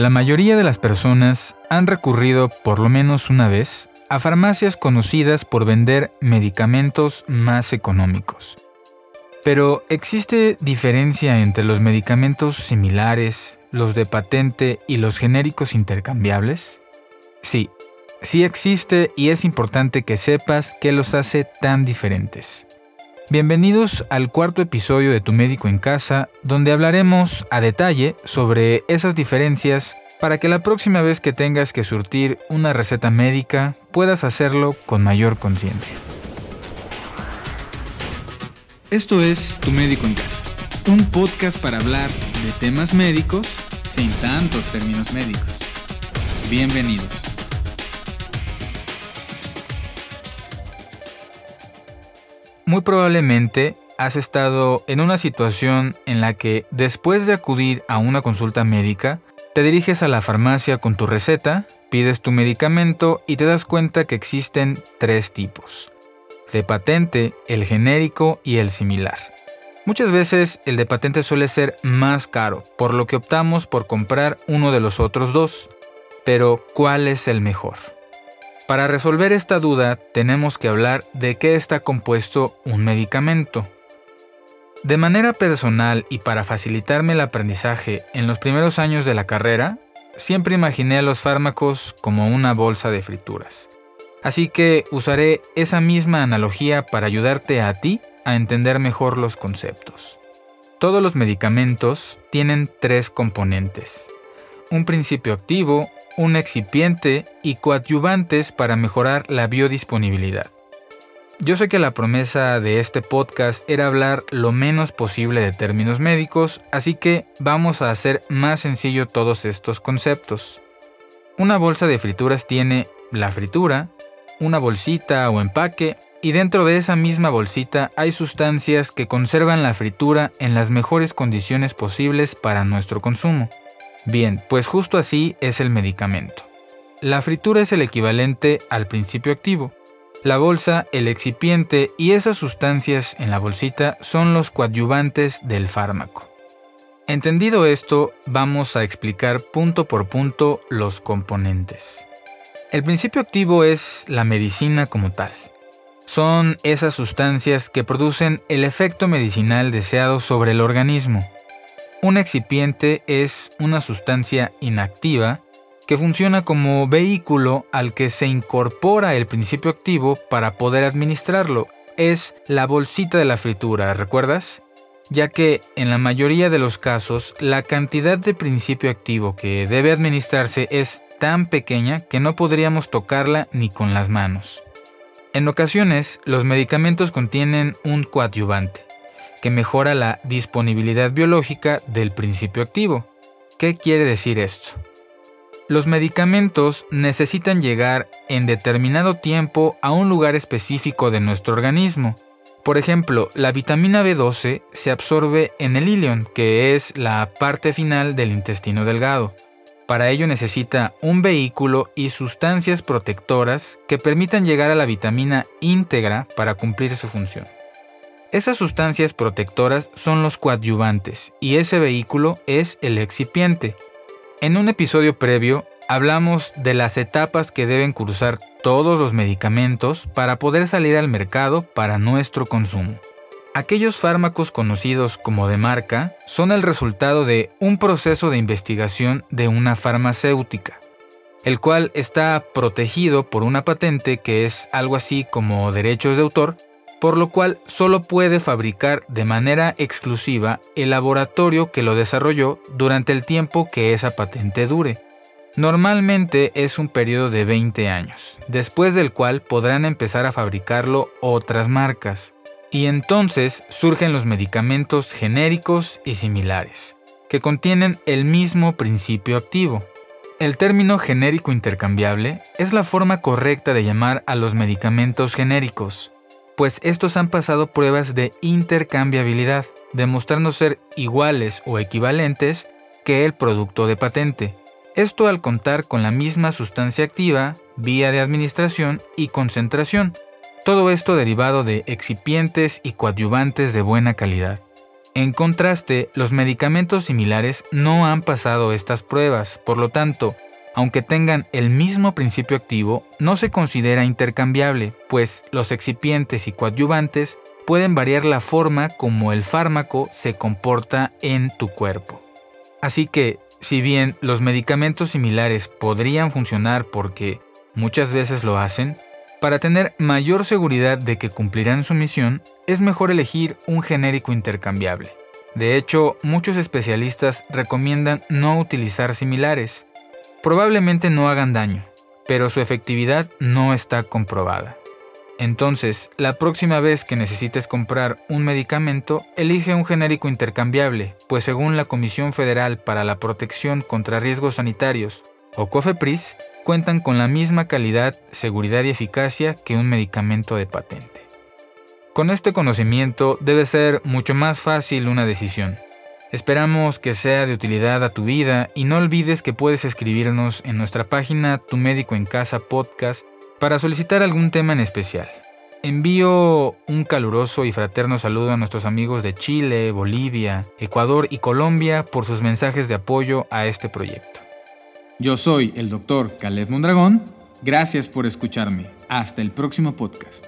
La mayoría de las personas han recurrido por lo menos una vez a farmacias conocidas por vender medicamentos más económicos. Pero ¿existe diferencia entre los medicamentos similares, los de patente y los genéricos intercambiables? Sí, sí existe y es importante que sepas qué los hace tan diferentes. Bienvenidos al cuarto episodio de Tu médico en casa, donde hablaremos a detalle sobre esas diferencias para que la próxima vez que tengas que surtir una receta médica puedas hacerlo con mayor conciencia. Esto es Tu médico en casa, un podcast para hablar de temas médicos sin tantos términos médicos. Bienvenidos. Muy probablemente has estado en una situación en la que después de acudir a una consulta médica, te diriges a la farmacia con tu receta, pides tu medicamento y te das cuenta que existen tres tipos. De patente, el genérico y el similar. Muchas veces el de patente suele ser más caro, por lo que optamos por comprar uno de los otros dos. Pero, ¿cuál es el mejor? Para resolver esta duda tenemos que hablar de qué está compuesto un medicamento. De manera personal y para facilitarme el aprendizaje en los primeros años de la carrera, siempre imaginé a los fármacos como una bolsa de frituras. Así que usaré esa misma analogía para ayudarte a ti a entender mejor los conceptos. Todos los medicamentos tienen tres componentes. Un principio activo, un excipiente y coadyuvantes para mejorar la biodisponibilidad. Yo sé que la promesa de este podcast era hablar lo menos posible de términos médicos, así que vamos a hacer más sencillo todos estos conceptos. Una bolsa de frituras tiene la fritura, una bolsita o empaque, y dentro de esa misma bolsita hay sustancias que conservan la fritura en las mejores condiciones posibles para nuestro consumo. Bien, pues justo así es el medicamento. La fritura es el equivalente al principio activo. La bolsa, el excipiente y esas sustancias en la bolsita son los coadyuvantes del fármaco. Entendido esto, vamos a explicar punto por punto los componentes. El principio activo es la medicina como tal. Son esas sustancias que producen el efecto medicinal deseado sobre el organismo. Un excipiente es una sustancia inactiva que funciona como vehículo al que se incorpora el principio activo para poder administrarlo. Es la bolsita de la fritura, ¿recuerdas? Ya que en la mayoría de los casos la cantidad de principio activo que debe administrarse es tan pequeña que no podríamos tocarla ni con las manos. En ocasiones, los medicamentos contienen un coadyuvante, que mejora la disponibilidad biológica del principio activo. ¿Qué quiere decir esto? Los medicamentos necesitan llegar en determinado tiempo a un lugar específico de nuestro organismo. Por ejemplo, la vitamina B12 se absorbe en el ilion, que es la parte final del intestino delgado. Para ello necesita un vehículo y sustancias protectoras que permitan llegar a la vitamina íntegra para cumplir su función. Esas sustancias protectoras son los coadyuvantes y ese vehículo es el excipiente. En un episodio previo hablamos de las etapas que deben cruzar todos los medicamentos para poder salir al mercado para nuestro consumo. Aquellos fármacos conocidos como de marca son el resultado de un proceso de investigación de una farmacéutica, el cual está protegido por una patente que es algo así como derechos de autor por lo cual solo puede fabricar de manera exclusiva el laboratorio que lo desarrolló durante el tiempo que esa patente dure. Normalmente es un periodo de 20 años, después del cual podrán empezar a fabricarlo otras marcas. Y entonces surgen los medicamentos genéricos y similares, que contienen el mismo principio activo. El término genérico intercambiable es la forma correcta de llamar a los medicamentos genéricos, pues estos han pasado pruebas de intercambiabilidad, demostrando ser iguales o equivalentes que el producto de patente. Esto al contar con la misma sustancia activa, vía de administración y concentración. Todo esto derivado de excipientes y coadyuvantes de buena calidad. En contraste, los medicamentos similares no han pasado estas pruebas, por lo tanto, aunque tengan el mismo principio activo, no se considera intercambiable, pues los excipientes y coadyuvantes pueden variar la forma como el fármaco se comporta en tu cuerpo. Así que, si bien los medicamentos similares podrían funcionar porque muchas veces lo hacen, para tener mayor seguridad de que cumplirán su misión, es mejor elegir un genérico intercambiable. De hecho, muchos especialistas recomiendan no utilizar similares. Probablemente no hagan daño, pero su efectividad no está comprobada. Entonces, la próxima vez que necesites comprar un medicamento, elige un genérico intercambiable, pues según la Comisión Federal para la Protección contra Riesgos Sanitarios, o COFEPRIS, cuentan con la misma calidad, seguridad y eficacia que un medicamento de patente. Con este conocimiento debe ser mucho más fácil una decisión. Esperamos que sea de utilidad a tu vida y no olvides que puedes escribirnos en nuestra página Tu Médico en Casa Podcast para solicitar algún tema en especial. Envío un caluroso y fraterno saludo a nuestros amigos de Chile, Bolivia, Ecuador y Colombia por sus mensajes de apoyo a este proyecto. Yo soy el doctor Caleb Mondragón. Gracias por escucharme. Hasta el próximo podcast.